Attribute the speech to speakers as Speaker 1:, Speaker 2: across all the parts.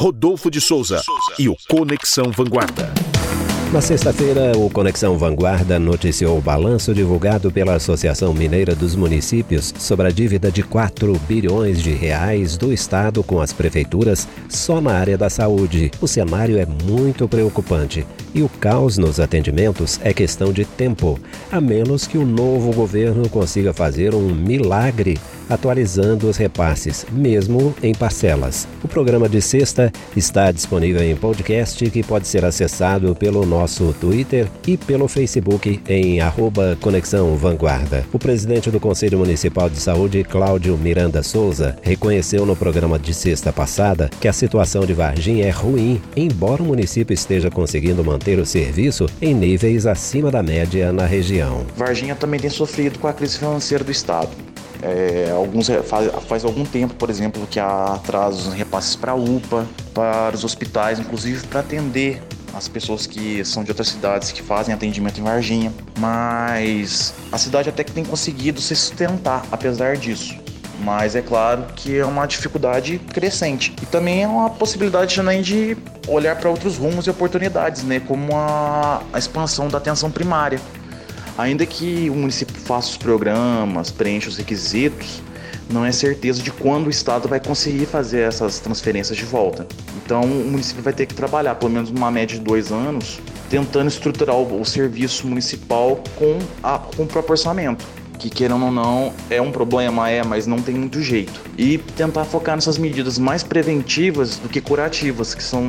Speaker 1: Rodolfo de Souza e o Conexão Vanguarda.
Speaker 2: Na sexta-feira, o Conexão Vanguarda noticiou o balanço divulgado pela Associação Mineira dos Municípios sobre a dívida de 4 bilhões de reais do Estado com as prefeituras só na área da saúde. O cenário é muito preocupante e o caos nos atendimentos é questão de tempo, a menos que o novo governo consiga fazer um milagre atualizando os repasses, mesmo em parcelas. O programa de sexta está disponível em podcast que pode ser acessado pelo nosso Twitter e pelo Facebook em arroba Conexão Vanguarda. O presidente do Conselho Municipal de Saúde, Cláudio Miranda Souza, reconheceu no programa de sexta passada que a situação de Varginha é ruim, embora o município esteja conseguindo manter o serviço em níveis acima da média na região.
Speaker 3: Varginha também tem sofrido com a crise financeira do Estado. É, alguns faz, faz, algum tempo, por exemplo, que há atrasos em repasses para a UPA, para os hospitais, inclusive para atender as pessoas que são de outras cidades que fazem atendimento em Varginha. Mas a cidade até que tem conseguido se sustentar apesar disso. Mas é claro que é uma dificuldade crescente. E também é uma possibilidade também de olhar para outros rumos e oportunidades, né? Como a, a expansão da atenção primária Ainda que o município faça os programas, preencha os requisitos, não é certeza de quando o Estado vai conseguir fazer essas transferências de volta. Então, o município vai ter que trabalhar pelo menos uma média de dois anos, tentando estruturar o, o serviço municipal com, a, com o próprio orçamento. Que querendo ou não, é um problema, é, mas não tem muito jeito. E tentar focar nessas medidas mais preventivas do que curativas, que são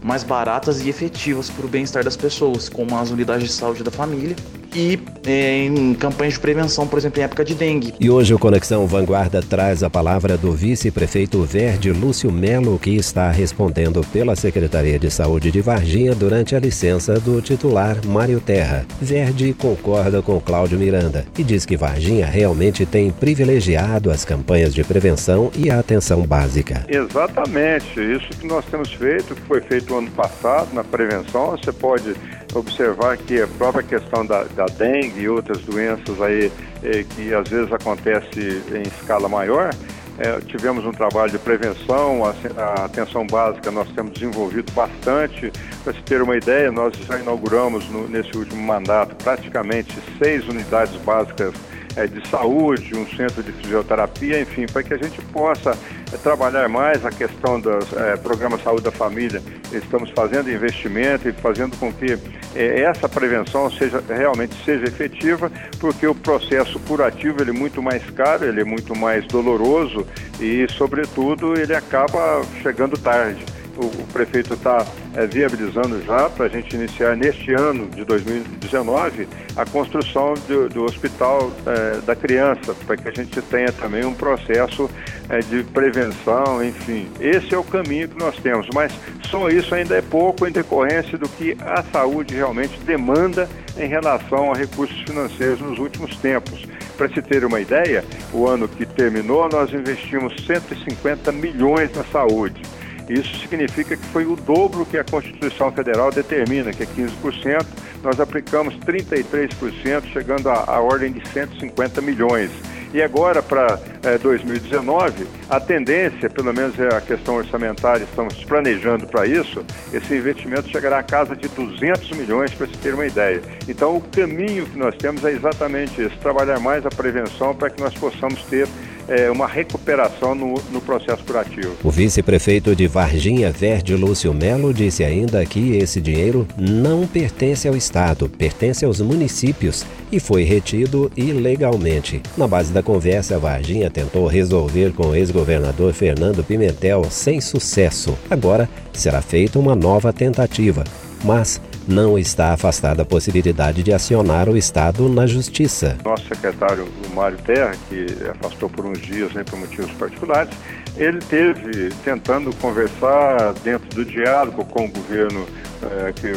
Speaker 3: mais baratas e efetivas para o bem-estar das pessoas, como as unidades de saúde da família e é, em campanhas de prevenção, por exemplo, em época de dengue.
Speaker 2: E hoje o Conexão Vanguarda traz a palavra do vice-prefeito Verde Lúcio Melo, que está respondendo pela Secretaria de Saúde de Varginha durante a licença do titular Mário Terra. Verde concorda com Cláudio Miranda e diz que Varginha realmente tem privilegiado as campanhas de prevenção e a atenção básica.
Speaker 4: Exatamente, isso que nós temos feito, que foi feito ano passado na prevenção, você pode observar que a própria questão da, da dengue e outras doenças aí eh, que às vezes acontece em escala maior, eh, tivemos um trabalho de prevenção, a, a, atenção básica nós temos desenvolvido bastante. Para se ter uma ideia, nós já inauguramos no, nesse último mandato praticamente seis unidades básicas é, de saúde, um centro de fisioterapia, enfim, para que a gente possa é, trabalhar mais a questão dos é, programas Saúde da Família. Estamos fazendo investimento e fazendo com que é, essa prevenção seja realmente seja efetiva, porque o processo curativo ele é muito mais caro, ele é muito mais doloroso e, sobretudo, ele acaba chegando tarde o, prefeito está é, viabilizando já para a gente iniciar neste ano de 2019 a construção do, do hospital é, da criança, para que a gente tenha também um processo de prevenção, enfim. Esse é o caminho que nós temos, mas só isso ainda é pouco em decorrência do que a saúde realmente demanda em relação a recursos financeiros nos últimos tempos. Para se ter uma ideia, o ano que terminou, nós investimos 150 milhões na saúde. Isso significa que foi o dobro que a Constituição Federal determina, que é 15%. Nós aplicamos 33%, chegando à, à ordem de 150 milhões. E agora, para é, 2019, a tendência, pelo menos é a questão orçamentária, estamos planejando para isso, esse investimento chegará a casa de 200 milhões, para se ter uma ideia. Então, o caminho que nós temos é exatamente esse: trabalhar mais a prevenção para que nós possamos ter é, uma recuperação no, no processo curativo.
Speaker 2: O vice-prefeito de Varginha Verde, Lúcio Melo, disse ainda que esse dinheiro não pertence ao Estado, pertence aos municípios e foi retido ilegalmente. Na base da conversa, Varginha tentou resolver com o ex-governador Fernando Pimentel sem sucesso. Agora será feita uma nova tentativa, mas não está afastada a possibilidade de acionar o Estado na Justiça.
Speaker 4: Nosso secretário, o Mário Terra, que afastou por uns dias né, por motivos particulares, ele teve tentando conversar dentro do diálogo com o governo é, que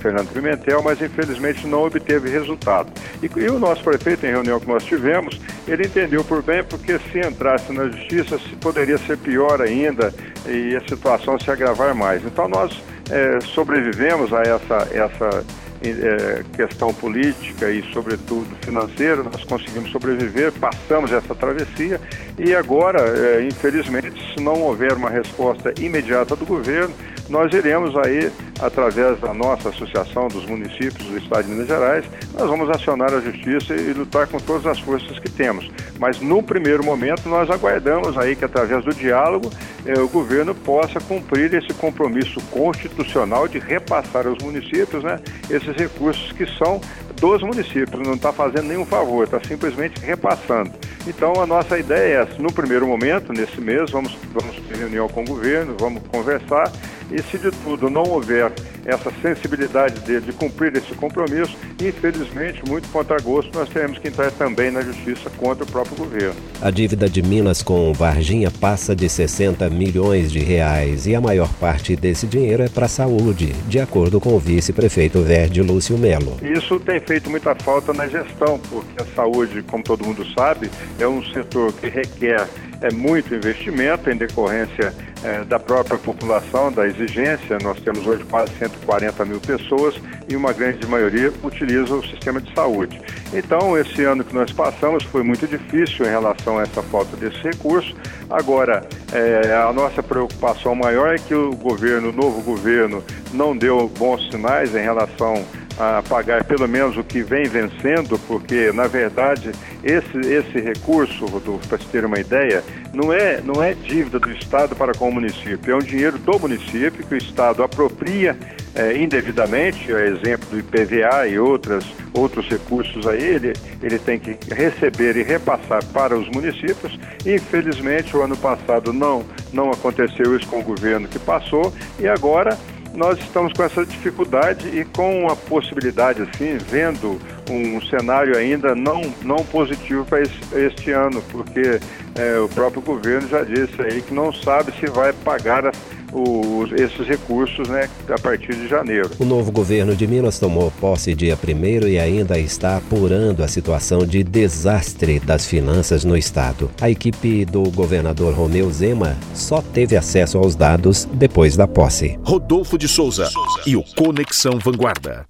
Speaker 4: Fernando Pimentel, mas infelizmente não obteve resultado. E, e, o nosso prefeito, em reunião que nós tivemos, ele entendeu por bem porque se entrasse na justiça se poderia ser pior ainda e a situação se agravar mais. Então nós é, sobrevivemos a essa, essa é, questão política e, sobretudo, financeira, nós conseguimos sobreviver, passamos essa travessia e agora, é, infelizmente, se não houver uma resposta imediata do governo, nós iremos aí, através da nossa associação dos municípios do Estado de Minas Gerais, nós vamos acionar a justiça e lutar com todas as forças que temos. Mas no primeiro momento nós aguardamos aí que através do diálogo eh, o governo possa cumprir esse compromisso constitucional de repassar aos municípios né, esses recursos que são dos municípios, não está fazendo nenhum favor, está simplesmente repassando. Então a nossa ideia é essa, no primeiro momento, nesse mês, vamos, vamos ter reunião com o governo, vamos conversar e se de tudo não houver essa sensibilidade dele de cumprir esse compromisso, infelizmente, muito contra gosto, nós teremos que entrar também na justiça contra o próprio governo.
Speaker 2: A dívida de Minas com Varginha passa de 60 milhões de reais e a maior parte desse dinheiro é para a saúde, de acordo com o vice-prefeito Verde Lúcio Melo.
Speaker 4: Isso tem feito muita falta na gestão, porque a saúde, como todo mundo sabe, é um setor que requer é muito investimento em decorrência é, da própria população, da exigência. Nós temos hoje quase 140 mil pessoas e uma grande maioria utiliza o sistema de saúde. Então, esse ano que nós passamos foi muito difícil em relação a essa falta desse recurso. Agora, é, a nossa preocupação maior é que o governo, o novo governo, não deu bons sinais em relação a pagar pelo menos o que vem vencendo, porque na verdade esse, esse recurso, Rodolfo, para se ter uma ideia, não é, não é dívida do Estado para com o município, é um dinheiro do município que o Estado apropria é, indevidamente, exemplo do IPVA e outras, outros recursos aí, ele, ele tem que receber e repassar para os municípios. Infelizmente, o ano passado não, não aconteceu isso com o governo que passou e agora nós estamos com essa dificuldade e com a possibilidade, assim, vendo um cenário ainda não, não positivo para este ano, porque é, o próprio governo já disse aí que não sabe se vai pagar os, esses recursos né, a partir de janeiro.
Speaker 2: O novo governo de Minas tomou posse dia 1 e ainda está apurando a situação de desastre das finanças no estado. A equipe do governador Romeu Zema só teve acesso aos dados depois da posse.
Speaker 1: Rodolfo de Souza e o Conexão Vanguarda.